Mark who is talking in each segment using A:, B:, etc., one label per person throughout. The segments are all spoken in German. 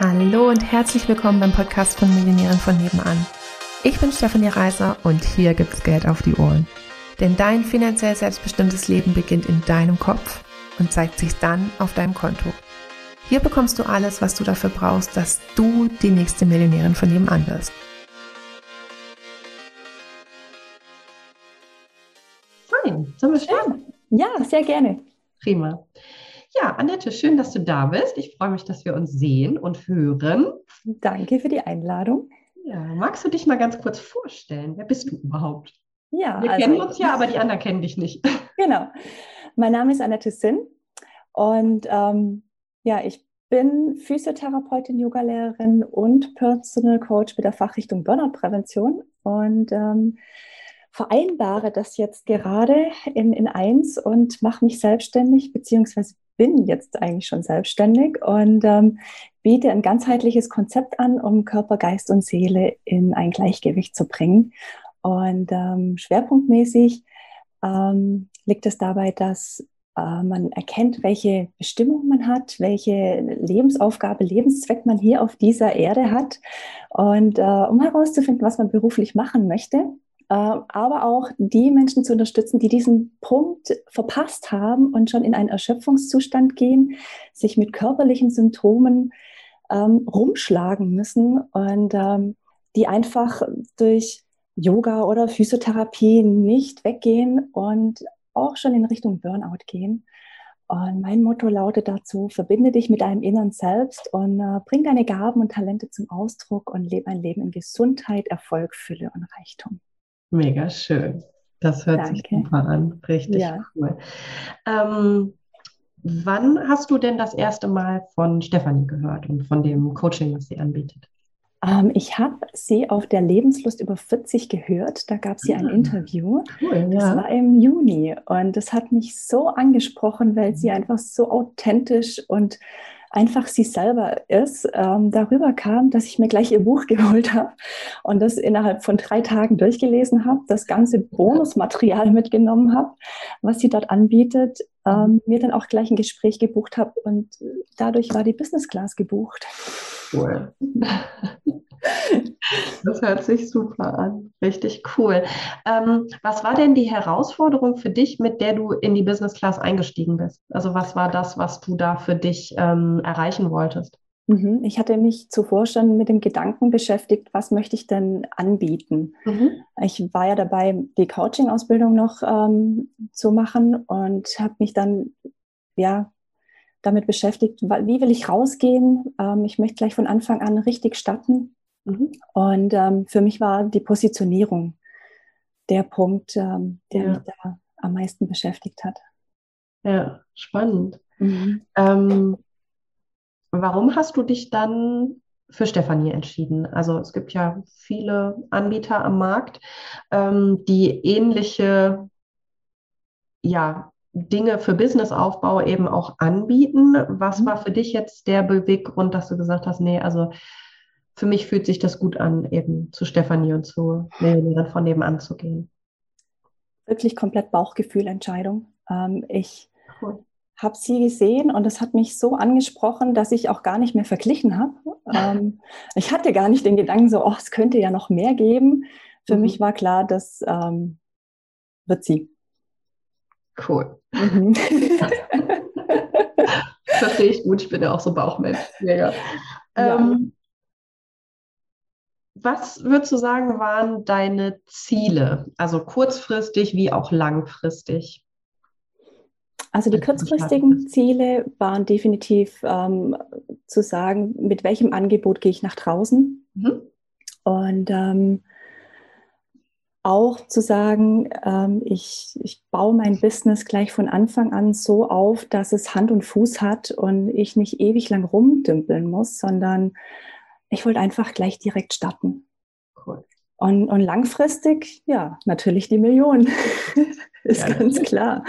A: Hallo und herzlich willkommen beim Podcast von Millionären von nebenan. Ich bin Stefanie Reiser und hier gibt's Geld auf die Ohren. Denn dein finanziell selbstbestimmtes Leben beginnt in deinem Kopf und zeigt sich dann auf deinem Konto. Hier bekommst du alles, was du dafür brauchst, dass du die nächste Millionärin von nebenan wirst.
B: Fein, sollen wir starten?
C: Ja, sehr gerne.
B: Prima. Ja, Annette, schön, dass du da bist. Ich freue mich, dass wir uns sehen und hören.
C: Danke für die Einladung.
B: Ja, magst du dich mal ganz kurz vorstellen? Wer bist du überhaupt?
C: Ja,
B: wir also, kennen uns ja, aber die anderen kennen dich nicht.
C: Genau. Mein Name ist Annette Sinn und ähm, ja, ich bin Physiotherapeutin, Yogalehrerin und Personal Coach mit der Fachrichtung Burnout-Prävention und ähm, vereinbare das jetzt gerade in, in eins und mache mich selbstständig, beziehungsweise bin jetzt eigentlich schon selbstständig und ähm, biete ein ganzheitliches Konzept an, um Körper, Geist und Seele in ein Gleichgewicht zu bringen. Und ähm, schwerpunktmäßig ähm, liegt es dabei, dass äh, man erkennt, welche Bestimmung man hat, welche Lebensaufgabe, Lebenszweck man hier auf dieser Erde hat. Und äh, um herauszufinden, was man beruflich machen möchte, aber auch die Menschen zu unterstützen, die diesen Punkt verpasst haben und schon in einen Erschöpfungszustand gehen, sich mit körperlichen Symptomen ähm, rumschlagen müssen und ähm, die einfach durch Yoga oder Physiotherapie nicht weggehen und auch schon in Richtung Burnout gehen. Und mein Motto lautet dazu, verbinde dich mit deinem inneren Selbst und äh, bring deine Gaben und Talente zum Ausdruck und lebe ein Leben in Gesundheit, Erfolg, Fülle und Reichtum.
B: Mega schön. Das hört Danke. sich super an. Richtig ja. cool. Ähm, wann hast du denn das erste Mal von Stefanie gehört und von dem Coaching, was sie anbietet?
C: Ähm, ich habe sie auf der Lebenslust über 40 gehört. Da gab sie ein ah, Interview. Cool, das war im Juni und das hat mich so angesprochen, weil sie einfach so authentisch und einfach sie selber ist, ähm, darüber kam, dass ich mir gleich ihr Buch geholt habe und das innerhalb von drei Tagen durchgelesen habe, das ganze Bonusmaterial mitgenommen habe, was sie dort anbietet, ähm, mir dann auch gleich ein Gespräch gebucht habe und dadurch war die Business Class gebucht.
B: Cool. Das hört sich super an. Richtig cool. Ähm, was war denn die Herausforderung für dich, mit der du in die Business Class eingestiegen bist? Also was war das, was du da für dich ähm, erreichen wolltest?
C: Mhm. Ich hatte mich zuvor schon mit dem Gedanken beschäftigt, was möchte ich denn anbieten? Mhm. Ich war ja dabei, die Coaching-Ausbildung noch ähm, zu machen und habe mich dann ja damit beschäftigt, wie will ich rausgehen? Ähm, ich möchte gleich von Anfang an richtig starten. Mhm. Und ähm, für mich war die Positionierung der Punkt, ähm, der ja. mich da am meisten beschäftigt hat.
B: Ja, spannend. Mhm. Ähm, warum hast du dich dann für Stefanie entschieden? Also es gibt ja viele Anbieter am Markt, ähm, die ähnliche ja, Dinge für Businessaufbau eben auch anbieten. Was mhm. war für dich jetzt der Beweggrund, dass du gesagt hast, nee, also für mich fühlt sich das gut an, eben zu Stefanie und zu Millionären von nebenan zu gehen.
C: Wirklich komplett Bauchgefühlentscheidung. Ähm, ich cool. habe sie gesehen und es hat mich so angesprochen, dass ich auch gar nicht mehr verglichen habe. Ähm, ich hatte gar nicht den Gedanken so, oh, es könnte ja noch mehr geben. Für mhm. mich war klar, das ähm, wird sie.
B: Cool. Mhm. Verstehe ich gut, ich bin ja auch so Bauchmensch. Ja, ja. ja. Ähm, was würdest du sagen, waren deine Ziele? Also kurzfristig wie auch langfristig?
C: Also die kurzfristigen Ziele waren definitiv ähm, zu sagen, mit welchem Angebot gehe ich nach draußen. Mhm. Und ähm, auch zu sagen, ähm, ich, ich baue mein Business gleich von Anfang an so auf, dass es Hand und Fuß hat und ich nicht ewig lang rumdümpeln muss, sondern ich wollte einfach gleich direkt starten. Cool. Und, und langfristig, ja, natürlich die Million. ist ja, ganz klar.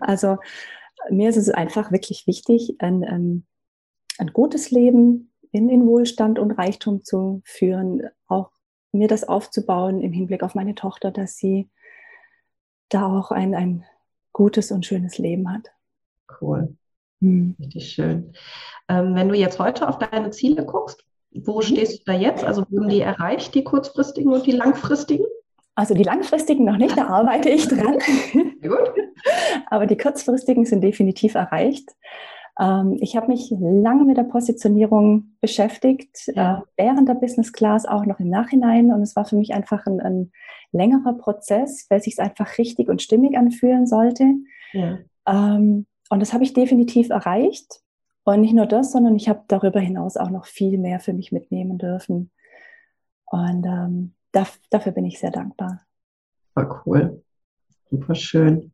C: Also mir ist es einfach wirklich wichtig, ein, ein, ein gutes Leben in, in Wohlstand und Reichtum zu führen, auch mir das aufzubauen im Hinblick auf meine Tochter, dass sie da auch ein, ein gutes und schönes Leben hat.
B: Cool. Mhm. Richtig schön. Ähm, wenn du jetzt heute auf deine Ziele guckst, wo stehst du da jetzt? Also wurden die erreicht, die kurzfristigen und die langfristigen?
C: Also die langfristigen noch nicht, da arbeite ich dran. Gut. Aber die kurzfristigen sind definitiv erreicht. Ähm, ich habe mich lange mit der Positionierung beschäftigt, ja. äh, während der Business Class, auch noch im Nachhinein. Und es war für mich einfach ein, ein längerer Prozess, weil es sich einfach richtig und stimmig anfühlen sollte. Ja. Ähm, und das habe ich definitiv erreicht. Und nicht nur das, sondern ich habe darüber hinaus auch noch viel mehr für mich mitnehmen dürfen. Und ähm, dafür bin ich sehr dankbar.
B: Voll cool. Super schön.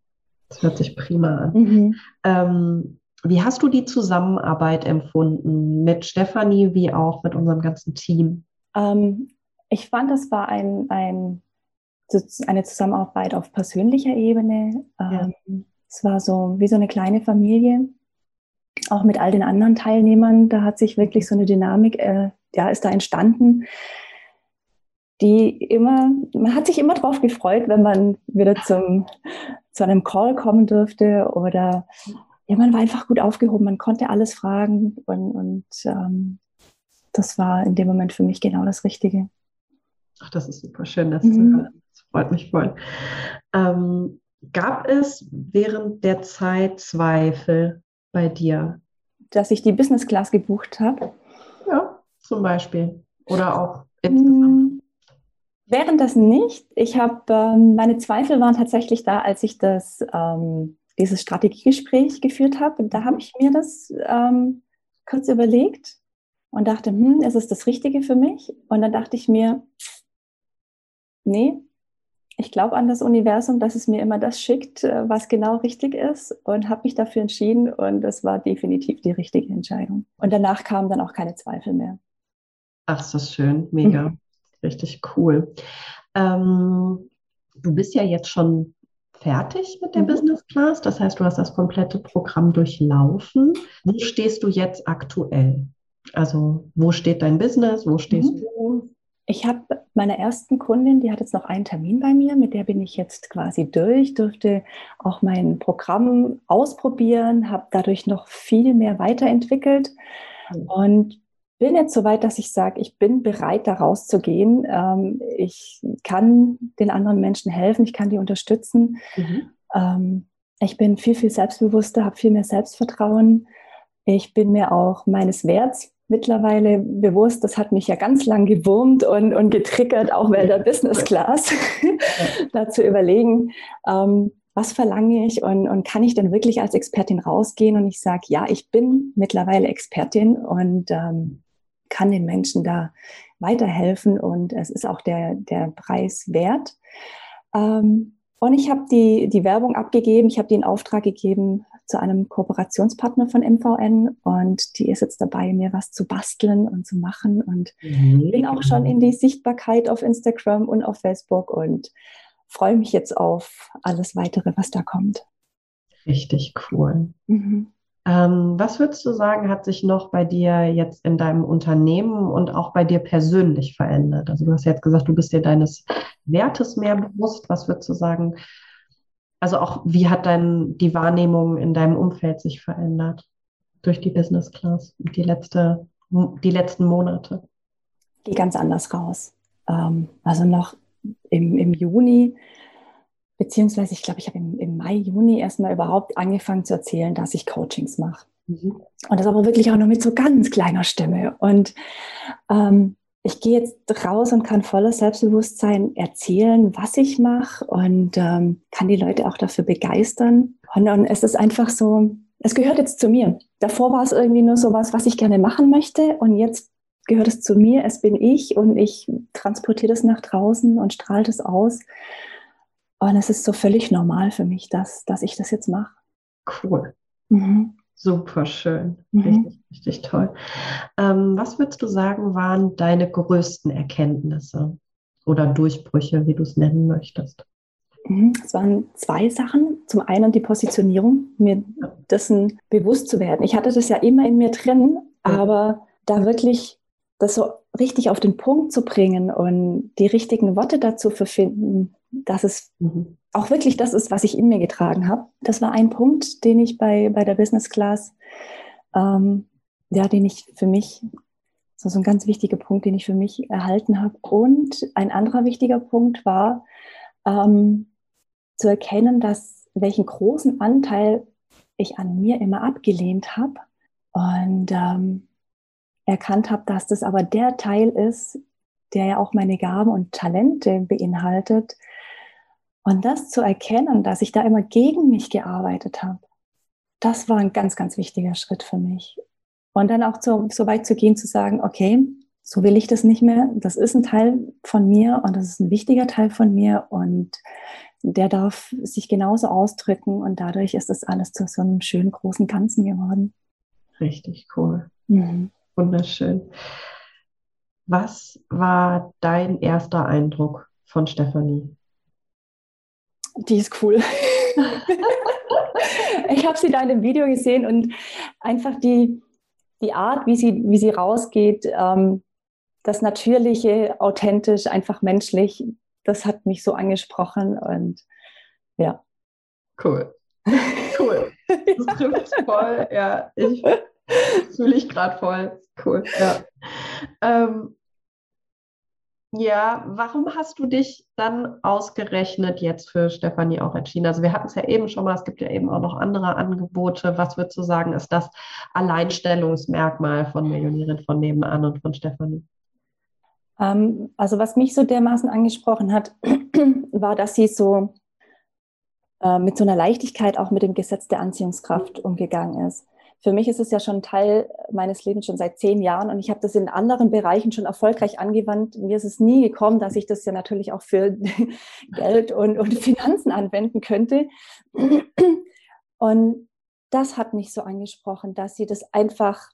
B: Das hört sich prima an. Mhm. Ähm, wie hast du die Zusammenarbeit empfunden mit Stefanie wie auch mit unserem ganzen Team?
C: Ähm, ich fand, das war ein, ein, eine Zusammenarbeit auf persönlicher Ebene. Ja. Ähm, es war so wie so eine kleine Familie, auch mit all den anderen Teilnehmern. Da hat sich wirklich so eine Dynamik, äh, ja, ist da entstanden, die immer, man hat sich immer darauf gefreut, wenn man wieder zum, zu einem Call kommen durfte oder ja, man war einfach gut aufgehoben, man konnte alles fragen und, und ähm, das war in dem Moment für mich genau das Richtige.
B: Ach, das ist super schön, das, mhm. das freut mich voll. Ähm, gab es während der Zeit Zweifel bei dir?
C: Dass ich die Business Class gebucht habe?
B: Ja, zum Beispiel. Oder auch insgesamt. Mm,
C: während das nicht. Ich habe, ähm, meine Zweifel waren tatsächlich da, als ich das ähm, dieses Strategiegespräch geführt habe. Da habe ich mir das ähm, kurz überlegt und dachte, hm, ist es das Richtige für mich? Und dann dachte ich mir, nee, ich glaube an das Universum, dass es mir immer das schickt, äh, was genau richtig ist und habe mich dafür entschieden und das war definitiv die richtige Entscheidung. Und danach kamen dann auch keine Zweifel mehr.
B: Ach, ist das schön, mega, mhm. richtig cool. Ähm, du bist ja jetzt schon fertig mit der mhm. Business Class. Das heißt, du hast das komplette Programm durchlaufen. Wo stehst du jetzt aktuell? Also, wo steht dein Business? Wo stehst mhm. du?
C: Ich habe meine ersten Kundin, die hat jetzt noch einen Termin bei mir, mit der bin ich jetzt quasi durch, durfte auch mein Programm ausprobieren, habe dadurch noch viel mehr weiterentwickelt mhm. und bin jetzt so weit, dass ich sage, ich bin bereit, da rauszugehen. Ähm, ich kann den anderen Menschen helfen, ich kann die unterstützen. Mhm. Ähm, ich bin viel, viel selbstbewusster, habe viel mehr Selbstvertrauen. Ich bin mir auch meines Werts mittlerweile bewusst. Das hat mich ja ganz lang gewurmt und, und getriggert, auch während der Business Class, da zu überlegen, ähm, was verlange ich und, und kann ich denn wirklich als Expertin rausgehen? Und ich sage, ja, ich bin mittlerweile Expertin und ähm, kann den Menschen da weiterhelfen und es ist auch der, der Preis wert. Ähm, und ich habe die, die Werbung abgegeben, ich habe den Auftrag gegeben zu einem Kooperationspartner von MVN und die ist jetzt dabei, mir was zu basteln und zu machen und mhm. bin auch schon in die Sichtbarkeit auf Instagram und auf Facebook und freue mich jetzt auf alles weitere, was da kommt.
B: Richtig cool. Mhm. Ähm, was würdest du sagen, hat sich noch bei dir jetzt in deinem Unternehmen und auch bei dir persönlich verändert? Also du hast jetzt gesagt, du bist dir deines Wertes mehr bewusst. Was würdest du sagen? Also auch, wie hat dein, die Wahrnehmung in deinem Umfeld sich verändert durch die Business Class die, letzte, die letzten Monate?
C: Gehe ganz anders raus. Ähm, also noch im, im Juni beziehungsweise ich glaube, ich habe im, im, Mai, Juni erstmal überhaupt angefangen zu erzählen, dass ich Coachings mache. Mhm. Und das aber wirklich auch nur mit so ganz kleiner Stimme. Und ähm, ich gehe jetzt raus und kann voller Selbstbewusstsein erzählen, was ich mache und ähm, kann die Leute auch dafür begeistern. Und, und es ist einfach so, es gehört jetzt zu mir. Davor war es irgendwie nur so was, was ich gerne machen möchte. Und jetzt gehört es zu mir, es bin ich und ich transportiere das nach draußen und strahle das aus. Und es ist so völlig normal für mich, dass, dass ich das jetzt mache.
B: Cool. Mhm. Super schön. Mhm. Richtig, richtig toll. Ähm, was würdest du sagen, waren deine größten Erkenntnisse oder Durchbrüche, wie du es nennen möchtest?
C: Mhm. Es waren zwei Sachen. Zum einen die Positionierung, mir dessen bewusst zu werden. Ich hatte das ja immer in mir drin, aber da wirklich das so richtig auf den Punkt zu bringen und die richtigen Worte dazu zu finden, dass es mhm. auch wirklich das ist, was ich in mir getragen habe. Das war ein Punkt, den ich bei, bei der Business Class, ähm, ja, den ich für mich, so, ein ganz wichtiger Punkt, den ich für mich erhalten habe. Und ein anderer wichtiger Punkt war, ähm, zu erkennen, dass welchen großen Anteil ich an mir immer abgelehnt habe und ähm, erkannt habe, dass das aber der Teil ist, der ja auch meine Gaben und Talente beinhaltet. Und das zu erkennen, dass ich da immer gegen mich gearbeitet habe, das war ein ganz, ganz wichtiger Schritt für mich. Und dann auch so, so weit zu gehen, zu sagen, okay, so will ich das nicht mehr. Das ist ein Teil von mir und das ist ein wichtiger Teil von mir und der darf sich genauso ausdrücken und dadurch ist das alles zu so einem schönen großen Ganzen geworden.
B: Richtig cool. Mhm. Wunderschön. Was war dein erster Eindruck von Stefanie?
C: Die ist cool. ich habe sie da in dem Video gesehen und einfach die, die Art, wie sie, wie sie rausgeht, ähm, das Natürliche, authentisch, einfach menschlich, das hat mich so angesprochen und ja.
B: Cool. Cool. Das trifft voll. Ja, ich fühle ich gerade voll. Cool. Ja. Ähm, ja, warum hast du dich dann ausgerechnet jetzt für Stefanie auch entschieden? Also wir hatten es ja eben schon mal, es gibt ja eben auch noch andere Angebote. Was würdest du sagen, ist das Alleinstellungsmerkmal von Millionärin von nebenan und von Stefanie?
C: Ähm, also was mich so dermaßen angesprochen hat, war, dass sie so äh, mit so einer Leichtigkeit auch mit dem Gesetz der Anziehungskraft umgegangen ist für mich ist es ja schon Teil meines Lebens schon seit zehn Jahren und ich habe das in anderen Bereichen schon erfolgreich angewandt. Mir ist es nie gekommen, dass ich das ja natürlich auch für Geld und, und Finanzen anwenden könnte. Und das hat mich so angesprochen, dass sie das einfach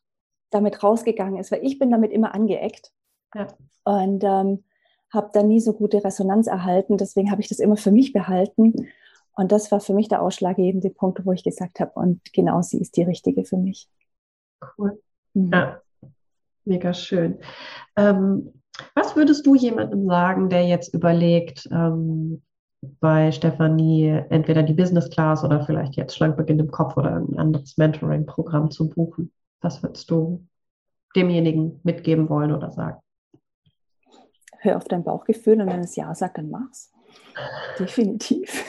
C: damit rausgegangen ist, weil ich bin damit immer angeeckt ja. und ähm, habe da nie so gute Resonanz erhalten. Deswegen habe ich das immer für mich behalten und das war für mich der ausschlaggebende Punkt, wo ich gesagt habe, und genau sie ist die richtige für mich.
B: Cool. Mhm. Ja, mega schön. Ähm, was würdest du jemandem sagen, der jetzt überlegt, ähm, bei Stefanie entweder die Business Class oder vielleicht jetzt Schlankbeginn im Kopf oder ein anderes Mentoring-Programm zu buchen? Was würdest du demjenigen mitgeben wollen oder sagen?
C: Hör auf dein Bauchgefühl und wenn es Ja sagt, dann mach's. Definitiv.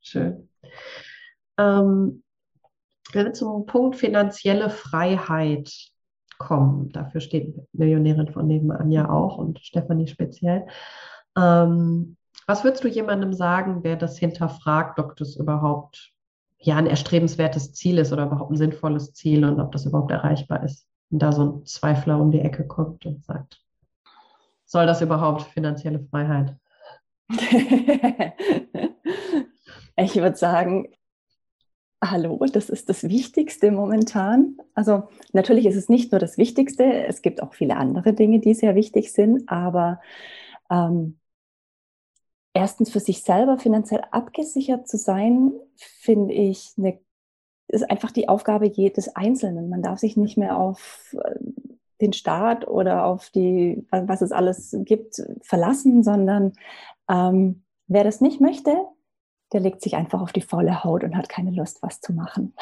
B: Schön. Ähm, wenn wir zum Punkt finanzielle Freiheit kommen, dafür steht Millionärin von nebenan ja auch und Stefanie speziell. Ähm, was würdest du jemandem sagen, der das hinterfragt, ob das überhaupt ja ein erstrebenswertes Ziel ist oder überhaupt ein sinnvolles Ziel und ob das überhaupt erreichbar ist? Und da so ein Zweifler um die Ecke kommt und sagt, soll das überhaupt finanzielle Freiheit?
C: ich würde sagen, hallo, das ist das Wichtigste momentan. Also natürlich ist es nicht nur das Wichtigste, es gibt auch viele andere Dinge, die sehr wichtig sind, aber ähm, erstens für sich selber finanziell abgesichert zu sein, finde ich eine ist einfach die Aufgabe jedes Einzelnen. Man darf sich nicht mehr auf äh, den Staat oder auf die, was es alles gibt, verlassen, sondern ähm, wer das nicht möchte, der legt sich einfach auf die faule Haut und hat keine Lust, was zu machen.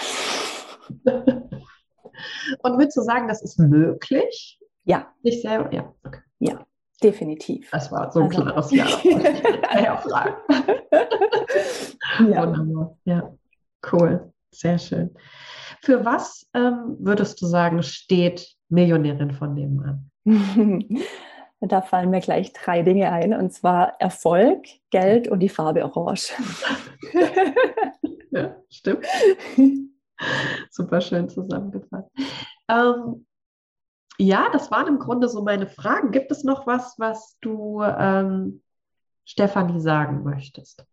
B: und würdest du sagen, das ist möglich?
C: Ja.
B: Nicht selber? Ja.
C: Okay. Ja, definitiv.
B: Das war so ein also, klares Ja. ja, ja. Wunderbar. Ja, cool. Sehr schön. Für was ähm, würdest du sagen, steht Millionärin von nebenan?
C: Da fallen mir gleich drei Dinge ein, und zwar Erfolg, Geld und die Farbe Orange.
B: ja, stimmt. Super schön zusammengefasst. Ähm, ja, das waren im Grunde so meine Fragen. Gibt es noch was, was du ähm, Stefanie sagen möchtest?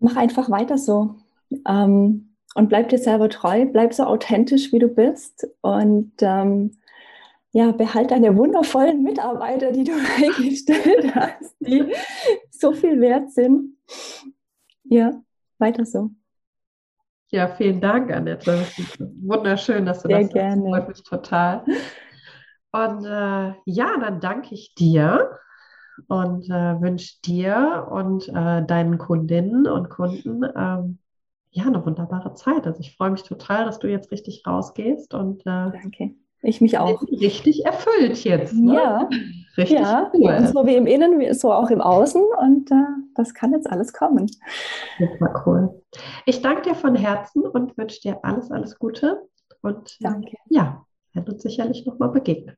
C: Mach einfach weiter so. Ähm, und bleib dir selber treu, bleib so authentisch, wie du bist. Und ähm, ja, behalt deine wundervollen Mitarbeiter, die du eingestellt hast, die so viel wert sind. Ja, weiter so.
B: Ja, vielen Dank, Annette. Wunderschön, dass du
C: Sehr
B: das
C: gerne.
B: Das freut mich total. Und äh, ja, dann danke ich dir und äh, wünsche dir und äh, deinen Kundinnen und Kunden ähm, ja eine wunderbare Zeit. Also ich freue mich total, dass du jetzt richtig rausgehst und
C: äh, danke. Ich mich auch.
B: Richtig erfüllt jetzt. Ne?
C: Ja. Richtig ja. cool. So wie im Innen, so auch im Außen. Und äh, das kann jetzt alles kommen.
B: Super cool. Ich danke dir von Herzen und wünsche dir alles, alles Gute. Und
C: danke.
B: Ja, werden uns sicherlich nochmal begegnen.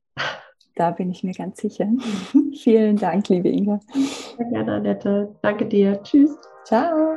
C: Da bin ich mir ganz sicher. Vielen Dank, liebe Inga.
B: Sehr gerne, Annette. Danke dir. Tschüss.
C: Ciao.